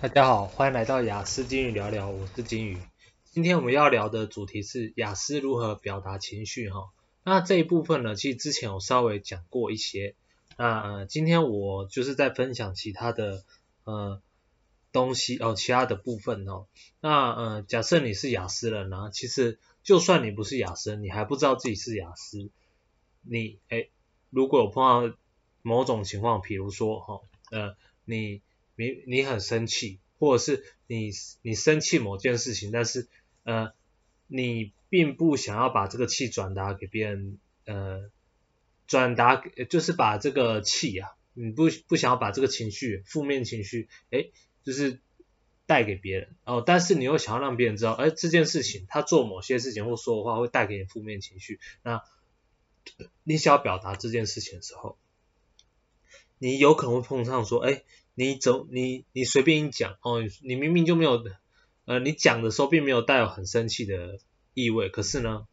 大家好，欢迎来到雅思金鱼聊聊，我是金鱼。今天我们要聊的主题是雅思如何表达情绪哈。那这一部分呢，其实之前有稍微讲过一些。那呃，今天我就是在分享其他的呃东西哦，其他的部分哦。那呃，假设你是雅思人呢，其实就算你不是雅思，你还不知道自己是雅思，你哎，如果有碰到某种情况，比如说哈呃你。你你很生气，或者是你你生气某件事情，但是呃你并不想要把这个气转达给别人，呃转达就是把这个气啊，你不不想要把这个情绪负面情绪，诶就是带给别人。哦，但是你又想要让别人知道，诶这件事情他做某些事情或说的话会带给你负面情绪，那你想要表达这件事情的时候，你有可能会碰上说，诶你走，你你随便一讲哦，你明明就没有，呃，你讲的时候并没有带有很生气的意味，可是呢，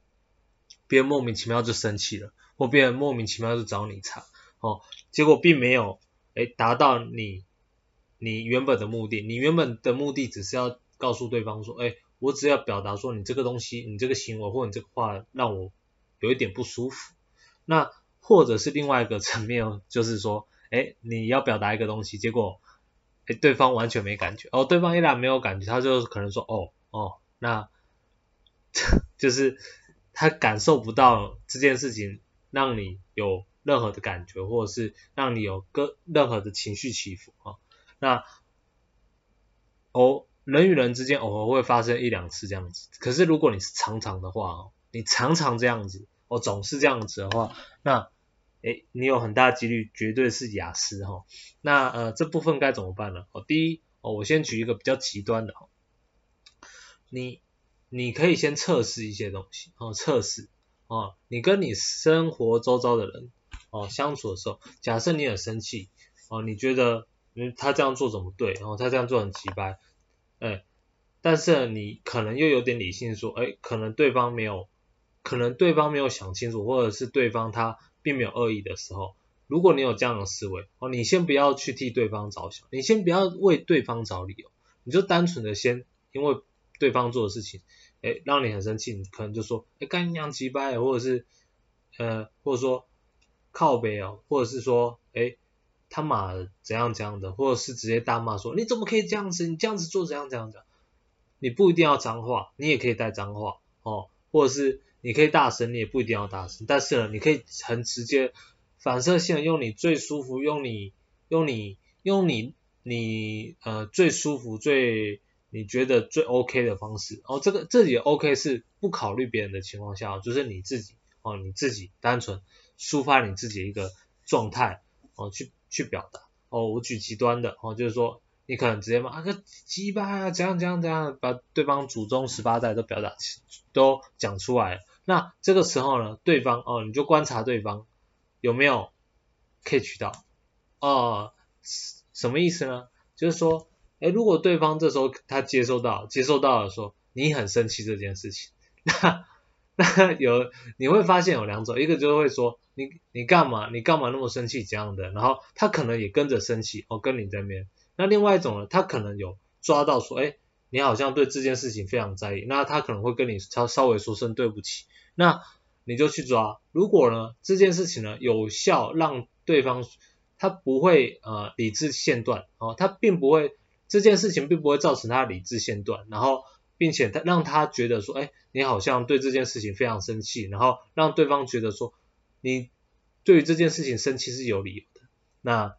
别人莫名其妙就生气了，或别人莫名其妙就找你茬，哦，结果并没有，诶，达到你你原本的目的，你原本的目的只是要告诉对方说，诶，我只要表达说你这个东西，你这个行为或你这个话让我有一点不舒服，那或者是另外一个层面，就是说。哎，你要表达一个东西，结果，哎，对方完全没感觉。哦，对方依然没有感觉，他就可能说，哦，哦，那，就是他感受不到这件事情让你有任何的感觉，或者是让你有个任何的情绪起伏啊。那，哦，人与人之间偶尔会发生一两次这样子，可是如果你是常常的话，哦，你常常这样子，哦，总是这样子的话，那。诶，你有很大几率绝对是雅思哈，那呃这部分该怎么办呢？哦，第一哦，我先举一个比较极端的哈，你你可以先测试一些东西哦，测试哦，你跟你生活周遭的人哦相处的时候，假设你很生气哦，你觉得嗯他这样做怎么对？然后他这样做很奇葩，哎，但是你可能又有点理性说，哎，可能对方没有，可能对方没有想清楚，或者是对方他。并没有恶意的时候，如果你有这样的思维，哦，你先不要去替对方着想，你先不要为对方找理由，你就单纯的先因为对方做的事情，哎，让你很生气，你可能就说，哎，干娘鸡掰，或者是，呃，或者说靠北哦，或者是说，哎，他妈怎样怎样的，或者是直接大骂说，你怎么可以这样子，你这样子做怎样怎样怎样，你不一定要脏话，你也可以带脏话，哦，或者是。你可以大声，你也不一定要大声，但是呢，你可以很直接、反射性的用你最舒服、用你、用你、用你、你呃最舒服、最你觉得最 OK 的方式。哦，这个这里 OK 是不考虑别人的情况下，就是你自己哦，你自己单纯抒发你自己一个状态哦，去去表达。哦，我举极端的哦，就是说。你可能直接骂啊个鸡巴啊，怎样怎样怎样，把对方祖宗十八代都表达都讲出来了。那这个时候呢，对方哦，你就观察对方有没有 catch 到哦，什么意思呢？就是说，诶，如果对方这时候他接收到接收到了说你很生气这件事情，那那有你会发现有两种，一个就会说你你干嘛你干嘛那么生气这样的，然后他可能也跟着生气哦，跟你在那边。那另外一种呢，他可能有抓到说，哎，你好像对这件事情非常在意，那他可能会跟你稍稍微说声对不起，那你就去抓。如果呢这件事情呢有效让对方他不会呃理智线断哦，他并不会这件事情并不会造成他理智线断，然后并且他让他觉得说，哎，你好像对这件事情非常生气，然后让对方觉得说你对于这件事情生气是有理由的，那。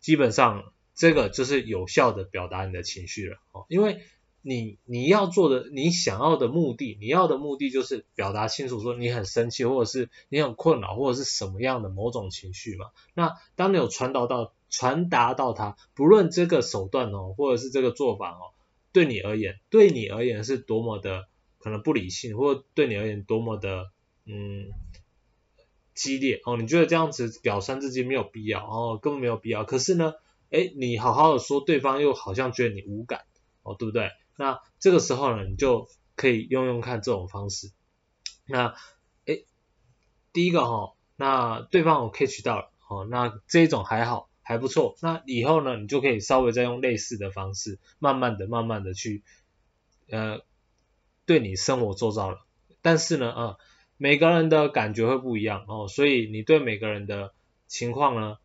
基本上这个就是有效的表达你的情绪了哦，因为你你要做的，你想要的目的，你要的目的就是表达清楚说你很生气，或者是你很困扰，或者是什么样的某种情绪嘛。那当你有传导到传达到他，不论这个手段哦，或者是这个做法哦，对你而言，对你而言是多么的可能不理性，或者对你而言多么的嗯。激烈哦，你觉得这样子表三字经没有必要哦，根本没有必要。可是呢，诶，你好好的说，对方又好像觉得你无感哦，对不对？那这个时候呢，你就可以用用看这种方式。那诶，第一个哈、哦，那对方我 catch 到了哦，那这一种还好，还不错，那以后呢，你就可以稍微再用类似的方式，慢慢的、慢慢的去，呃，对你生活周遭了。但是呢，啊、每个人的感觉会不一样哦，所以你对每个人的情况呢，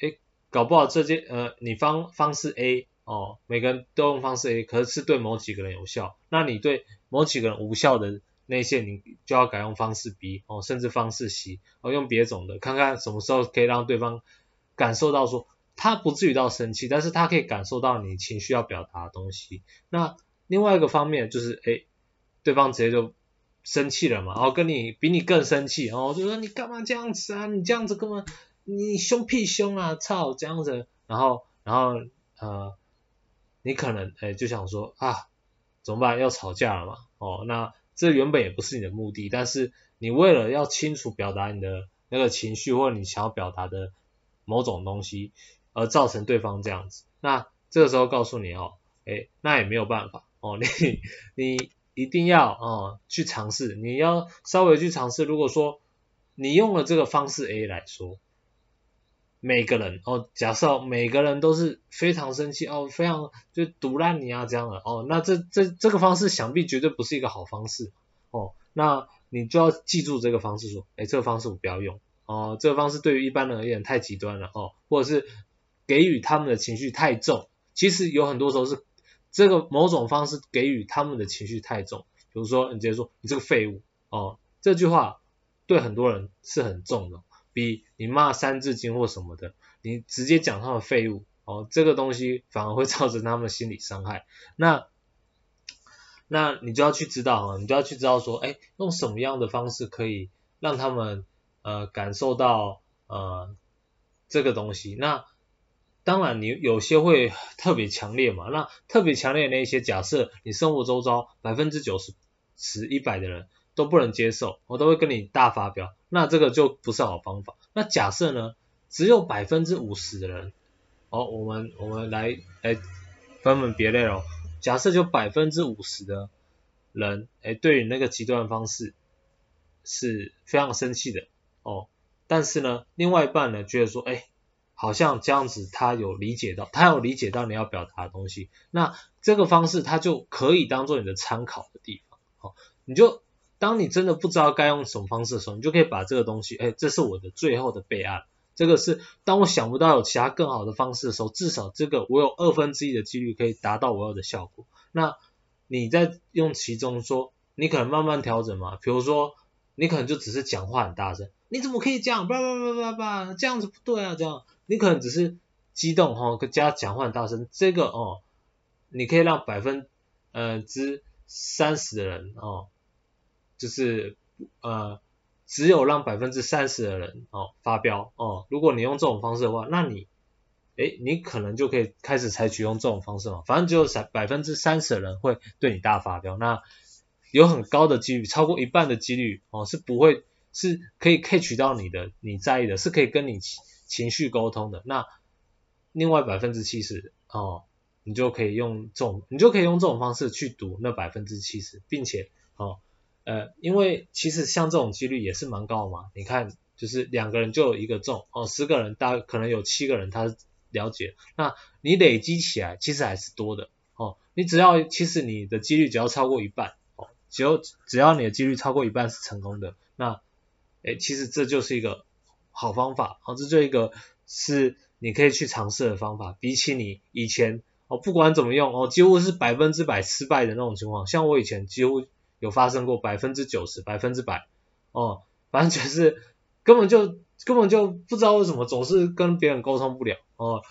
诶，搞不好这件，呃，你方方式 A 哦，每个人都用方式 A，可是是对某几个人有效，那你对某几个人无效的。那些你就要改用方式 B 哦，甚至方式 C 哦，用别种的，看看什么时候可以让对方感受到说他不至于到生气，但是他可以感受到你情绪要表达的东西。那另外一个方面就是，哎，对方直接就生气了嘛，然后跟你比你更生气，然后就说你干嘛这样子啊？你这样子根本你凶屁凶啊！操，这样子，然后然后呃，你可能哎就想说啊，怎么办？要吵架了嘛？哦，那。这原本也不是你的目的，但是你为了要清楚表达你的那个情绪或者你想要表达的某种东西，而造成对方这样子，那这个时候告诉你哦，哎，那也没有办法哦，你你一定要哦去尝试，你要稍微去尝试。如果说你用了这个方式 A 来说。每个人哦，假设每个人都是非常生气哦，非常就毒烂你啊这样的哦，那这这这个方式想必绝对不是一个好方式哦，那你就要记住这个方式说，哎，这个方式我不要用哦，这个方式对于一般人而言太极端了哦，或者是给予他们的情绪太重，其实有很多时候是这个某种方式给予他们的情绪太重，比如说你直接说你这个废物哦，这句话对很多人是很重的。比你骂三字经或什么的，你直接讲他们废物哦，这个东西反而会造成他们心理伤害。那那你就要去知道啊，你就要去知道说，哎，用什么样的方式可以让他们呃感受到呃这个东西。那当然你有些会特别强烈嘛，那特别强烈的那些，假设你生活周遭百分之九十、十、一百的人。都不能接受，我都会跟你大发飙，那这个就不是好方法。那假设呢，只有百分之五十的人，哦，我们我们来来分门别类哦。假设就百分之五十的人，哎，对于那个极端方式是非常生气的哦，但是呢，另外一半呢觉得说，哎，好像这样子他有理解到，他有理解到你要表达的东西，那这个方式他就可以当做你的参考的地方，哦，你就。当你真的不知道该用什么方式的时候，你就可以把这个东西，哎，这是我的最后的备案。这个是当我想不到有其他更好的方式的时候，至少这个我有二分之一的几率可以达到我要的效果。那你在用其中说，你可能慢慢调整嘛。比如说，你可能就只是讲话很大声，你怎么可以这样？叭叭叭叭叭，这样子不对啊，这样。你可能只是激动哈，加讲话很大声，这个哦，你可以让百分呃之三十的人哦。就是呃，只有让百分之三十的人哦发飙哦，如果你用这种方式的话，那你，诶，你可能就可以开始采取用这种方式嘛，反正只有百分之三十的人会对你大发飙，那有很高的几率，超过一半的几率哦是不会，是可以 catch 到你的，你在意的，是可以跟你情情绪沟通的，那另外百分之七十哦，你就可以用这种，你就可以用这种方式去赌那百分之七十，并且哦。呃，因为其实像这种几率也是蛮高的嘛，你看，就是两个人就有一个中，哦，十个人大可能有七个人他了解，那你累积起来其实还是多的，哦，你只要其实你的几率只要超过一半，哦，只有只要你的几率超过一半是成功的，那，诶，其实这就是一个好方法，哦，这就一个是你可以去尝试的方法，比起你以前，哦，不管怎么用，哦，几乎是百分之百失败的那种情况，像我以前几乎。有发生过百分之九十、百分之百，哦，反正就是根本就根本就不知道为什么总是跟别人沟通不了，哦，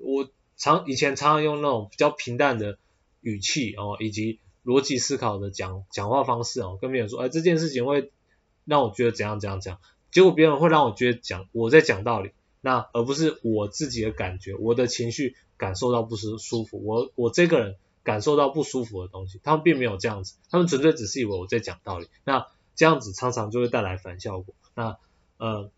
我常以前常常用那种比较平淡的语气，哦，以及逻辑思考的讲讲话方式，哦，跟别人说，哎，这件事情会让我觉得怎样怎样怎样，结果别人会让我觉得讲我在讲道理，那而不是我自己的感觉，我的情绪感受到不舒舒服，我我这个人。感受到不舒服的东西，他们并没有这样子，他们纯粹只是以为我在讲道理，那这样子常常就会带来反效果，那呃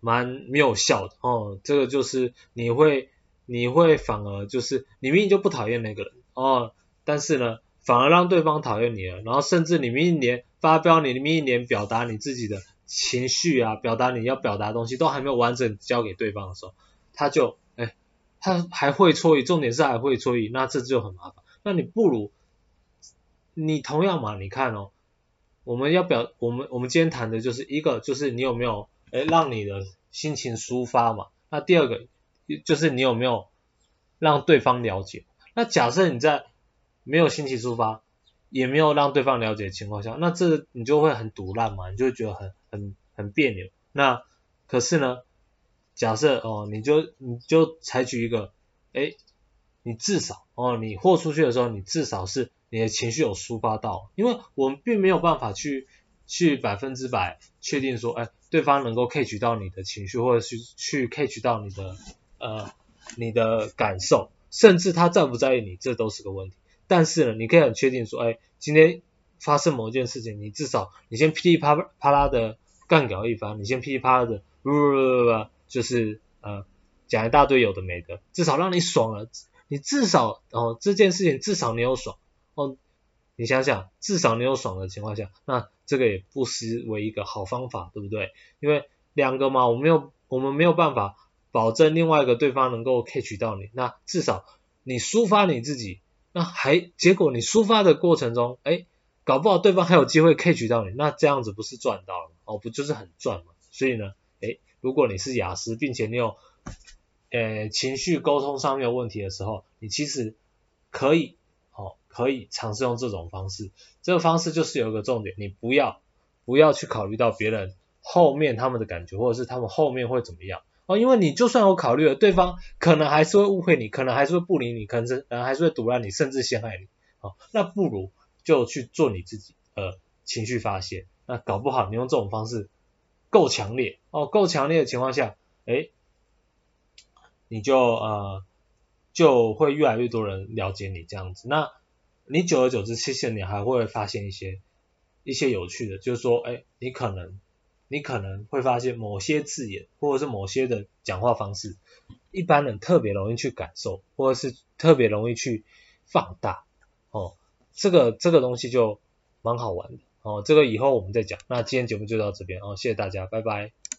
蛮没有效的哦，这个就是你会你会反而就是你明明就不讨厌那个人哦，但是呢反而让对方讨厌你了，然后甚至你明明连发飙，你明明连表达你自己的情绪啊，表达你要表达的东西都还没有完整交给对方的时候，他就，他还会错意，重点是还会错意，那这就很麻烦。那你不如你同样嘛，你看哦，我们要表我们我们今天谈的就是一个就是你有没有哎让你的心情抒发嘛，那第二个就是你有没有让对方了解。那假设你在没有心情抒发，也没有让对方了解的情况下，那这你就会很赌烂嘛，你就会觉得很很很别扭。那可是呢，假设哦，你就你就采取一个，哎，你至少哦，你豁出去的时候，你至少是你的情绪有抒发到，因为我们并没有办法去去百分之百确定说，哎，对方能够 catch 到你的情绪，或者是去 catch 到你的呃你的感受。甚至他在不在意你，这都是个问题。但是呢，你可以很确定说，哎，今天发生某一件事情，你至少你先噼里啪啪啦的干掉一番，你先噼里啪啦的，不不不不不，就是呃讲一大堆有的没的，至少让你爽了。你至少哦这件事情至少你有爽哦，你想想，至少你有爽的情况下，那这个也不失为一个好方法，对不对？因为两个嘛，我没有我们没有办法。保证另外一个对方能够 catch 到你，那至少你抒发你自己，那还结果你抒发的过程中，哎，搞不好对方还有机会 catch 到你，那这样子不是赚到了哦，不就是很赚吗？所以呢，如果你是雅思，并且你有呃情绪沟通上面有问题的时候，你其实可以哦，可以尝试用这种方式，这个方式就是有一个重点，你不要不要去考虑到别人后面他们的感觉，或者是他们后面会怎么样。哦，因为你就算有考虑了，对方可能还是会误会你，可能还是会不理你，可能是还是会毒烂你，甚至陷害你。哦，那不如就去做你自己，呃，情绪发泄。那搞不好你用这种方式够强烈，哦，够强烈的情况下，诶，你就呃就会越来越多人了解你这样子。那你久而久之，其实你还会发现一些一些有趣的，就是说，诶，你可能。你可能会发现某些字眼，或者是某些的讲话方式，一般人特别容易去感受，或者是特别容易去放大，哦，这个这个东西就蛮好玩的，哦，这个以后我们再讲。那今天节目就到这边，哦，谢谢大家，拜拜。